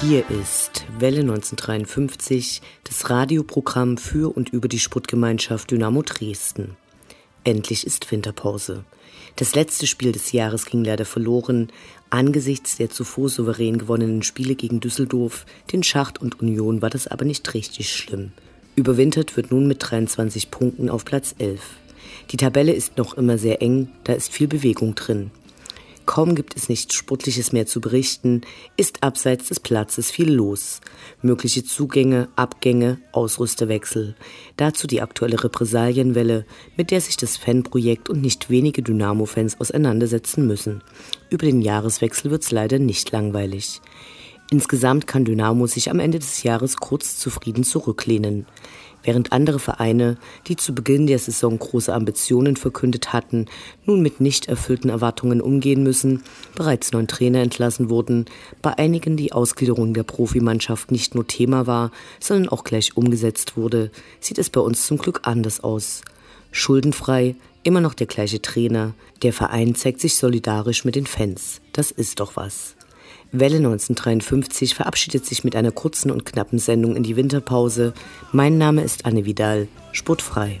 Hier ist Welle 1953, das Radioprogramm für und über die Sportgemeinschaft Dynamo Dresden. Endlich ist Winterpause. Das letzte Spiel des Jahres ging leider verloren, angesichts der zuvor souverän gewonnenen Spiele gegen Düsseldorf, den Schacht und Union war das aber nicht richtig schlimm. Überwintert wird nun mit 23 Punkten auf Platz 11. Die Tabelle ist noch immer sehr eng, da ist viel Bewegung drin. Kaum gibt es nichts Sportliches mehr zu berichten, ist abseits des Platzes viel los. Mögliche Zugänge, Abgänge, Ausrüsterwechsel. Dazu die aktuelle Repressalienwelle, mit der sich das Fanprojekt und nicht wenige Dynamo-Fans auseinandersetzen müssen. Über den Jahreswechsel wird's leider nicht langweilig. Insgesamt kann Dynamo sich am Ende des Jahres kurz zufrieden zurücklehnen während andere Vereine, die zu Beginn der Saison große Ambitionen verkündet hatten, nun mit nicht erfüllten Erwartungen umgehen müssen, bereits neun Trainer entlassen wurden, bei einigen die Ausgliederung der Profimannschaft nicht nur Thema war, sondern auch gleich umgesetzt wurde, sieht es bei uns zum Glück anders aus. Schuldenfrei, immer noch der gleiche Trainer, der Verein zeigt sich solidarisch mit den Fans. Das ist doch was. Welle 1953 verabschiedet sich mit einer kurzen und knappen Sendung in die Winterpause. Mein Name ist Anne Vidal, sportfrei.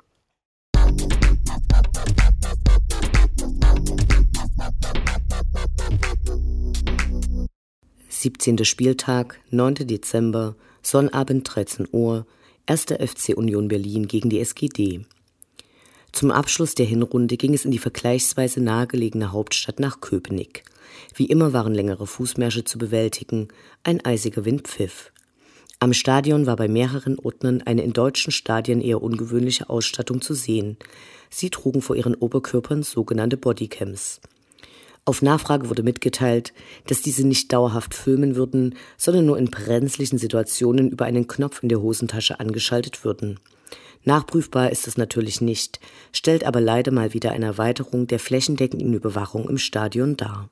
17. Spieltag, 9. Dezember, Sonnabend 13 Uhr, 1. FC Union Berlin gegen die SGD. Zum Abschluss der Hinrunde ging es in die vergleichsweise nahegelegene Hauptstadt nach Köpenick. Wie immer waren längere Fußmärsche zu bewältigen, ein eisiger Wind pfiff. Am Stadion war bei mehreren Ordnern eine in deutschen Stadien eher ungewöhnliche Ausstattung zu sehen. Sie trugen vor ihren Oberkörpern sogenannte Bodycams. Auf Nachfrage wurde mitgeteilt, dass diese nicht dauerhaft filmen würden, sondern nur in brenzlichen Situationen über einen Knopf in der Hosentasche angeschaltet würden. Nachprüfbar ist es natürlich nicht, stellt aber leider mal wieder eine Erweiterung der flächendeckenden Überwachung im Stadion dar.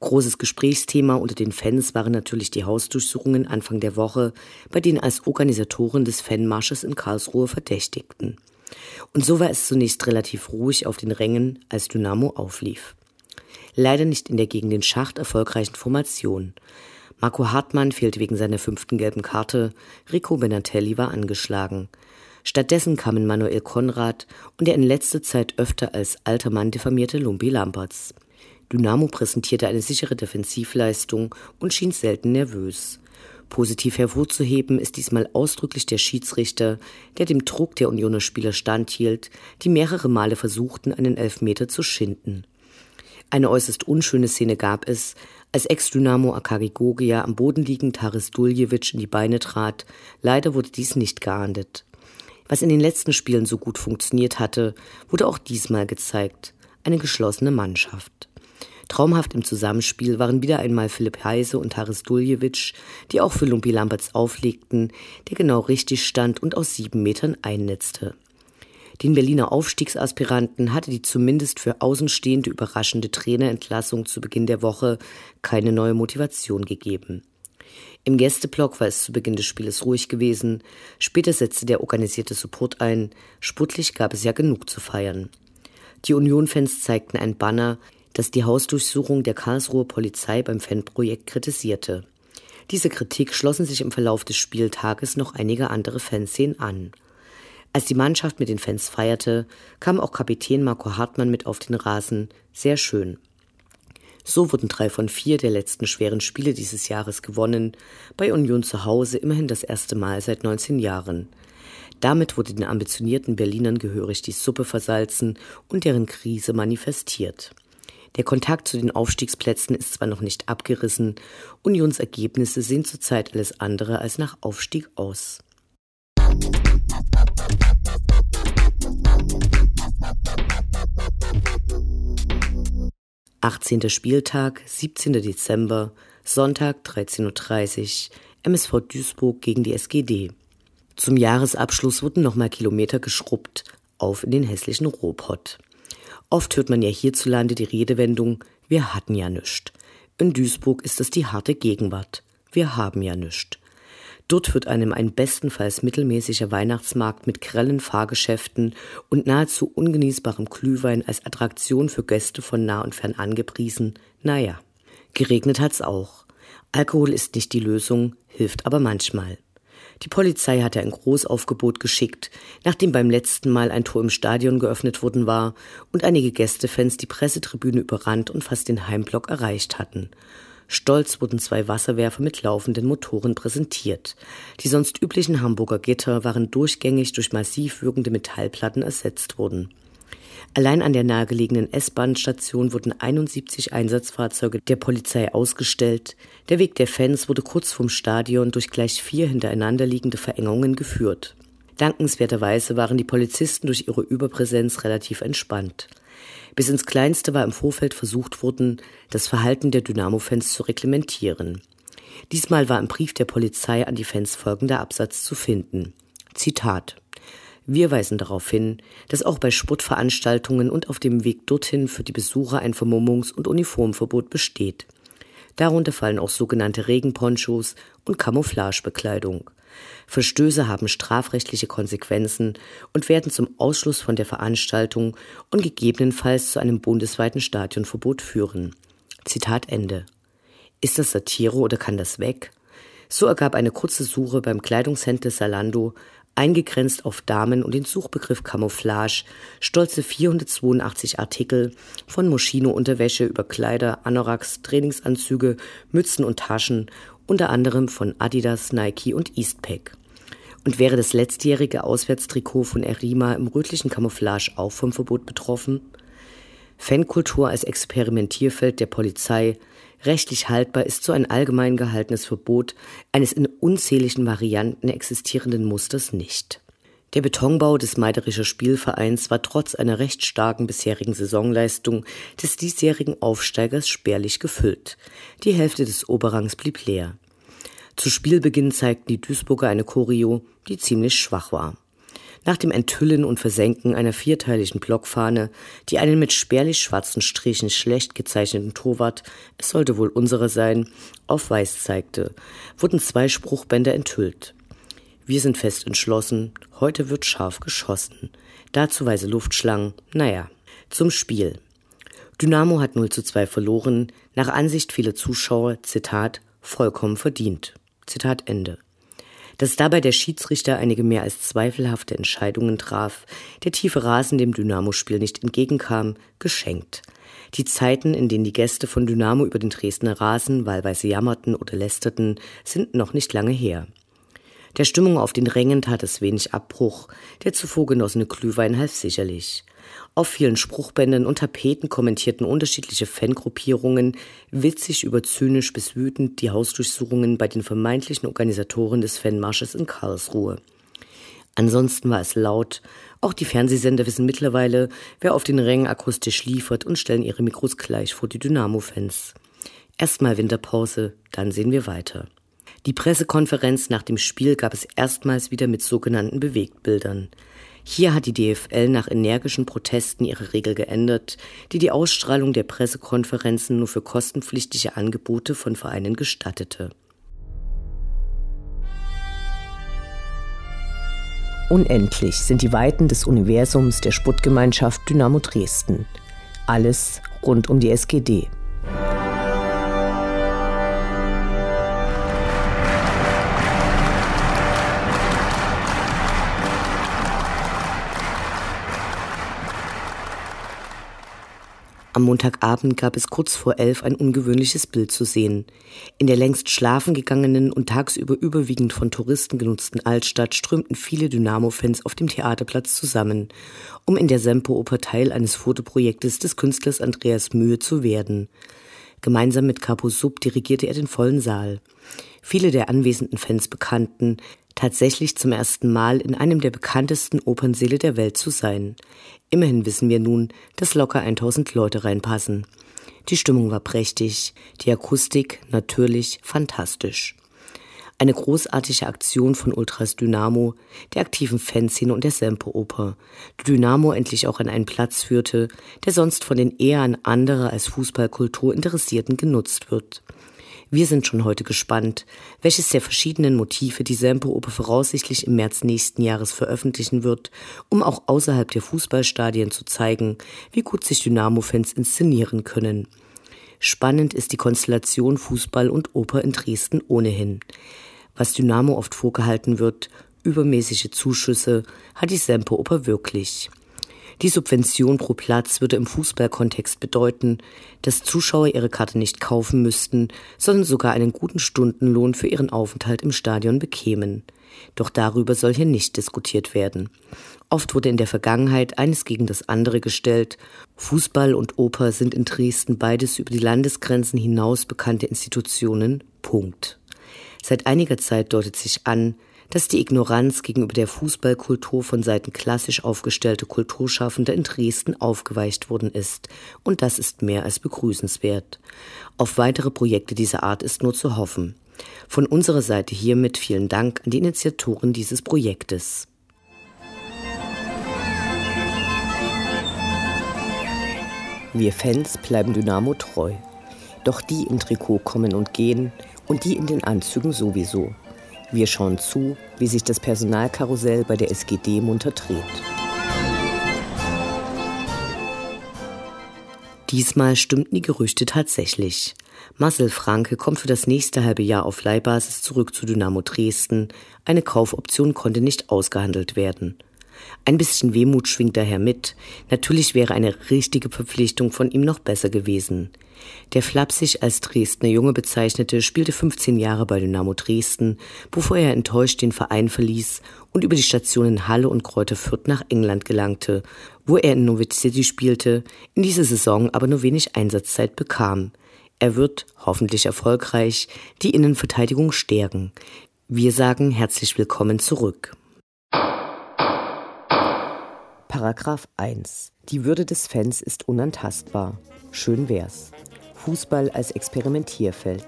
Großes Gesprächsthema unter den Fans waren natürlich die Hausdurchsuchungen Anfang der Woche, bei denen als Organisatoren des Fanmarsches in Karlsruhe verdächtigten. Und so war es zunächst relativ ruhig auf den Rängen, als Dynamo auflief leider nicht in der gegen den Schacht erfolgreichen Formation. Marco Hartmann fehlte wegen seiner fünften gelben Karte, Rico Benatelli war angeschlagen. Stattdessen kamen Manuel Konrad und der in letzter Zeit öfter als alter Mann diffamierte Lumpi Lamperts. Dynamo präsentierte eine sichere Defensivleistung und schien selten nervös. Positiv hervorzuheben ist diesmal ausdrücklich der Schiedsrichter, der dem Druck der Unioner Spieler standhielt, die mehrere Male versuchten, einen Elfmeter zu schinden. Eine äußerst unschöne Szene gab es, als Ex-Dynamo Akari Gogia am Boden liegend Haris Duljevic in die Beine trat. Leider wurde dies nicht geahndet. Was in den letzten Spielen so gut funktioniert hatte, wurde auch diesmal gezeigt. Eine geschlossene Mannschaft. Traumhaft im Zusammenspiel waren wieder einmal Philipp Heise und Haris Duljevic, die auch für Lumpi Lamberts auflegten, der genau richtig stand und aus sieben Metern einnetzte. Den Berliner Aufstiegsaspiranten hatte die zumindest für Außenstehende überraschende Trainerentlassung zu Beginn der Woche keine neue Motivation gegeben. Im Gästeblock war es zu Beginn des Spieles ruhig gewesen, später setzte der organisierte Support ein, sputtlich gab es ja genug zu feiern. Die Union-Fans zeigten ein Banner, das die Hausdurchsuchung der Karlsruher Polizei beim Fanprojekt kritisierte. Diese Kritik schlossen sich im Verlauf des Spieltages noch einige andere Fanszenen an. Als die Mannschaft mit den Fans feierte, kam auch Kapitän Marco Hartmann mit auf den Rasen. Sehr schön. So wurden drei von vier der letzten schweren Spiele dieses Jahres gewonnen, bei Union zu Hause immerhin das erste Mal seit 19 Jahren. Damit wurde den ambitionierten Berlinern gehörig die Suppe versalzen und deren Krise manifestiert. Der Kontakt zu den Aufstiegsplätzen ist zwar noch nicht abgerissen, Unions Ergebnisse sehen zurzeit alles andere als nach Aufstieg aus. 18. Spieltag, 17. Dezember, Sonntag 13.30 Uhr, MSV Duisburg gegen die SGD. Zum Jahresabschluss wurden nochmal Kilometer geschrubbt, auf in den hässlichen Rohpott. Oft hört man ja hierzulande die Redewendung, wir hatten ja nüscht. In Duisburg ist es die harte Gegenwart. Wir haben ja nüscht. Dort wird einem ein bestenfalls mittelmäßiger Weihnachtsmarkt mit grellen Fahrgeschäften und nahezu ungenießbarem Glühwein als Attraktion für Gäste von nah und fern angepriesen. Naja, geregnet hat's auch. Alkohol ist nicht die Lösung, hilft aber manchmal. Die Polizei hatte ein Großaufgebot geschickt, nachdem beim letzten Mal ein Tor im Stadion geöffnet worden war und einige Gästefans die Pressetribüne überrannt und fast den Heimblock erreicht hatten. Stolz wurden zwei Wasserwerfer mit laufenden Motoren präsentiert. Die sonst üblichen Hamburger Gitter waren durchgängig durch massiv wirkende Metallplatten ersetzt worden. Allein an der nahegelegenen S-Bahn-Station wurden 71 Einsatzfahrzeuge der Polizei ausgestellt. Der Weg der Fans wurde kurz vom Stadion durch gleich vier hintereinander liegende Verengungen geführt. Dankenswerterweise waren die Polizisten durch ihre Überpräsenz relativ entspannt. Bis ins Kleinste war im Vorfeld versucht worden, das Verhalten der Dynamo-Fans zu reglementieren. Diesmal war im Brief der Polizei an die Fans folgender Absatz zu finden. Zitat. Wir weisen darauf hin, dass auch bei Sportveranstaltungen und auf dem Weg dorthin für die Besucher ein Vermummungs- und Uniformverbot besteht. Darunter fallen auch sogenannte Regenponchos und Camouflagebekleidung. Verstöße haben strafrechtliche Konsequenzen und werden zum Ausschluss von der Veranstaltung und gegebenenfalls zu einem bundesweiten Stadionverbot führen. Zitat Ende. Ist das Satire oder kann das weg? So ergab eine kurze Suche beim Kleidungshändler Salando, eingegrenzt auf Damen und den Suchbegriff Camouflage, stolze 482 Artikel von Moschino-Unterwäsche über Kleider, Anoraks, Trainingsanzüge, Mützen und Taschen unter anderem von Adidas, Nike und Eastpak. Und wäre das letztjährige Auswärtstrikot von Erima im rötlichen Camouflage auch vom Verbot betroffen? Fankultur als Experimentierfeld der Polizei, rechtlich haltbar ist so ein allgemein gehaltenes Verbot eines in unzähligen Varianten existierenden Musters nicht. Der Betonbau des Meiderischer Spielvereins war trotz einer recht starken bisherigen Saisonleistung des diesjährigen Aufsteigers spärlich gefüllt. Die Hälfte des Oberrangs blieb leer. Zu Spielbeginn zeigten die Duisburger eine Choreo, die ziemlich schwach war. Nach dem Enthüllen und Versenken einer vierteiligen Blockfahne, die einen mit spärlich schwarzen Strichen schlecht gezeichneten Torwart, es sollte wohl unsere sein, auf weiß zeigte, wurden zwei Spruchbänder enthüllt. Wir sind fest entschlossen, heute wird scharf geschossen. Dazu weise Luftschlangen, naja. Zum Spiel. Dynamo hat 0 zu 2 verloren, nach Ansicht vieler Zuschauer, Zitat, vollkommen verdient. Zitat Ende. Dass dabei der Schiedsrichter einige mehr als zweifelhafte Entscheidungen traf, der tiefe Rasen dem Dynamo-Spiel nicht entgegenkam, geschenkt. Die Zeiten, in denen die Gäste von Dynamo über den Dresdner Rasen wahlweise jammerten oder lästerten, sind noch nicht lange her. Der Stimmung auf den Rängen tat es wenig Abbruch, der zuvor genossene Glühwein half sicherlich. Auf vielen Spruchbändern und Tapeten kommentierten unterschiedliche Fangruppierungen witzig über zynisch bis wütend die Hausdurchsuchungen bei den vermeintlichen Organisatoren des Fanmarsches in Karlsruhe. Ansonsten war es laut. Auch die Fernsehsender wissen mittlerweile, wer auf den Rängen akustisch liefert und stellen ihre Mikros gleich vor die Dynamo-Fans. Erstmal Winterpause, dann sehen wir weiter. Die Pressekonferenz nach dem Spiel gab es erstmals wieder mit sogenannten Bewegtbildern. Hier hat die DFL nach energischen Protesten ihre Regel geändert, die die Ausstrahlung der Pressekonferenzen nur für kostenpflichtige Angebote von Vereinen gestattete. Unendlich sind die Weiten des Universums der Sputtgemeinschaft Dynamo Dresden. Alles rund um die SGD. Am Montagabend gab es kurz vor elf ein ungewöhnliches Bild zu sehen. In der längst schlafen gegangenen und tagsüber überwiegend von Touristen genutzten Altstadt strömten viele Dynamo-Fans auf dem Theaterplatz zusammen, um in der Sempo-Oper Teil eines Fotoprojektes des Künstlers Andreas Mühe zu werden. Gemeinsam mit Capo Sub dirigierte er den vollen Saal. Viele der anwesenden Fans bekannten, tatsächlich zum ersten Mal in einem der bekanntesten Opernsäle der Welt zu sein. Immerhin wissen wir nun, dass locker 1000 Leute reinpassen. Die Stimmung war prächtig, die Akustik natürlich fantastisch. Eine großartige Aktion von Ultras Dynamo, der aktiven Fanszene und der Semperoper, die Dynamo endlich auch an einen Platz führte, der sonst von den eher an andere als Fußballkultur Interessierten genutzt wird. Wir sind schon heute gespannt, welches der verschiedenen Motive die Semperoper voraussichtlich im März nächsten Jahres veröffentlichen wird, um auch außerhalb der Fußballstadien zu zeigen, wie gut sich Dynamo-Fans inszenieren können. Spannend ist die Konstellation Fußball und Oper in Dresden ohnehin. Was Dynamo oft vorgehalten wird, übermäßige Zuschüsse, hat die Semperoper wirklich. Die Subvention pro Platz würde im Fußballkontext bedeuten, dass Zuschauer ihre Karte nicht kaufen müssten, sondern sogar einen guten Stundenlohn für ihren Aufenthalt im Stadion bekämen. Doch darüber soll hier nicht diskutiert werden. Oft wurde in der Vergangenheit eines gegen das andere gestellt. Fußball und Oper sind in Dresden beides über die Landesgrenzen hinaus bekannte Institutionen. Punkt. Seit einiger Zeit deutet sich an, dass die Ignoranz gegenüber der Fußballkultur von Seiten klassisch aufgestellter Kulturschaffender in Dresden aufgeweicht worden ist, und das ist mehr als begrüßenswert. Auf weitere Projekte dieser Art ist nur zu hoffen. Von unserer Seite hiermit vielen Dank an die Initiatoren dieses Projektes. Wir Fans bleiben Dynamo treu. Doch die in Trikot kommen und gehen und die in den Anzügen sowieso. Wir schauen zu, wie sich das Personalkarussell bei der SGD munter dreht. Diesmal stimmten die Gerüchte tatsächlich. Marcel Franke kommt für das nächste halbe Jahr auf Leihbasis zurück zu Dynamo Dresden. Eine Kaufoption konnte nicht ausgehandelt werden. Ein bisschen Wehmut schwingt daher mit. Natürlich wäre eine richtige Verpflichtung von ihm noch besser gewesen. Der flapsig als Dresdner Junge bezeichnete spielte 15 Jahre bei Dynamo Dresden, bevor er enttäuscht den Verein verließ und über die Stationen Halle und Kräuter Fürth nach England gelangte, wo er in Norwich City spielte, in dieser Saison aber nur wenig Einsatzzeit bekam. Er wird, hoffentlich erfolgreich, die Innenverteidigung stärken. Wir sagen herzlich willkommen zurück. Paragraph 1. Die Würde des Fans ist unantastbar. Schön wär's. Fußball als Experimentierfeld.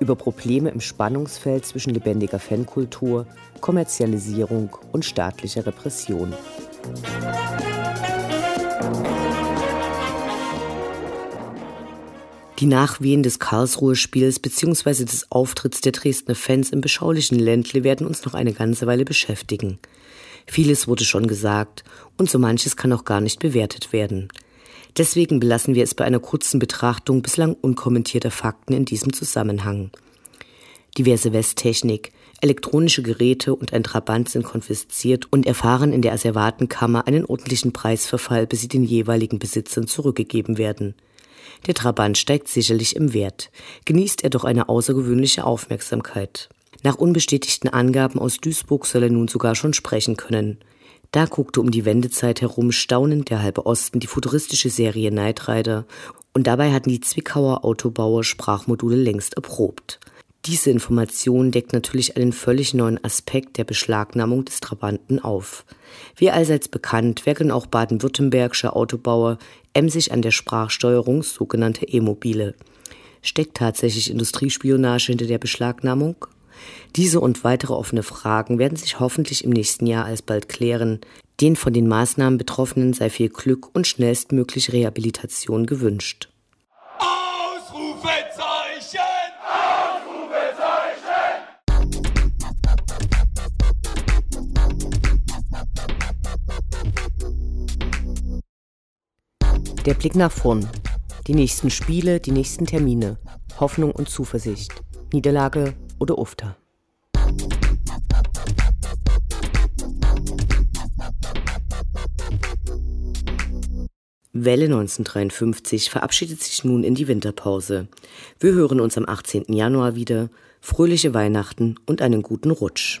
Über Probleme im Spannungsfeld zwischen lebendiger Fankultur, Kommerzialisierung und staatlicher Repression. Die Nachwehen des Karlsruher Spiels bzw. des Auftritts der Dresdner Fans im beschaulichen Ländle werden uns noch eine ganze Weile beschäftigen. Vieles wurde schon gesagt und so manches kann auch gar nicht bewertet werden. Deswegen belassen wir es bei einer kurzen Betrachtung bislang unkommentierter Fakten in diesem Zusammenhang. Diverse Westtechnik, elektronische Geräte und ein Trabant sind konfisziert und erfahren in der Asservatenkammer einen ordentlichen Preisverfall, bis sie den jeweiligen Besitzern zurückgegeben werden. Der Trabant steigt sicherlich im Wert, genießt er doch eine außergewöhnliche Aufmerksamkeit. Nach unbestätigten Angaben aus Duisburg soll er nun sogar schon sprechen können. Da guckte um die Wendezeit herum staunend der halbe Osten die futuristische Serie Knight Rider und dabei hatten die Zwickauer Autobauer Sprachmodule längst erprobt. Diese Information deckt natürlich einen völlig neuen Aspekt der Beschlagnahmung des Trabanten auf. Wie allseits bekannt, werkeln auch baden-württembergische Autobauer emsig an der Sprachsteuerung sogenannter E-Mobile. Steckt tatsächlich Industriespionage hinter der Beschlagnahmung? Diese und weitere offene Fragen werden sich hoffentlich im nächsten Jahr alsbald klären. Den von den Maßnahmen Betroffenen sei viel Glück und schnellstmöglich Rehabilitation gewünscht. Ausrufezeichen! Ausrufezeichen! Der Blick nach vorn. Die nächsten Spiele, die nächsten Termine. Hoffnung und Zuversicht. Niederlage oder Ufter. Welle 1953 verabschiedet sich nun in die Winterpause. Wir hören uns am 18. Januar wieder. Fröhliche Weihnachten und einen guten Rutsch.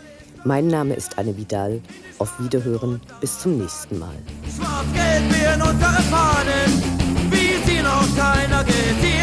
Mein Name ist Anne Vidal. Auf Wiederhören, bis zum nächsten Mal. Schwarz-Gelb, wir unter Fahnen, wie sie noch keiner gesehen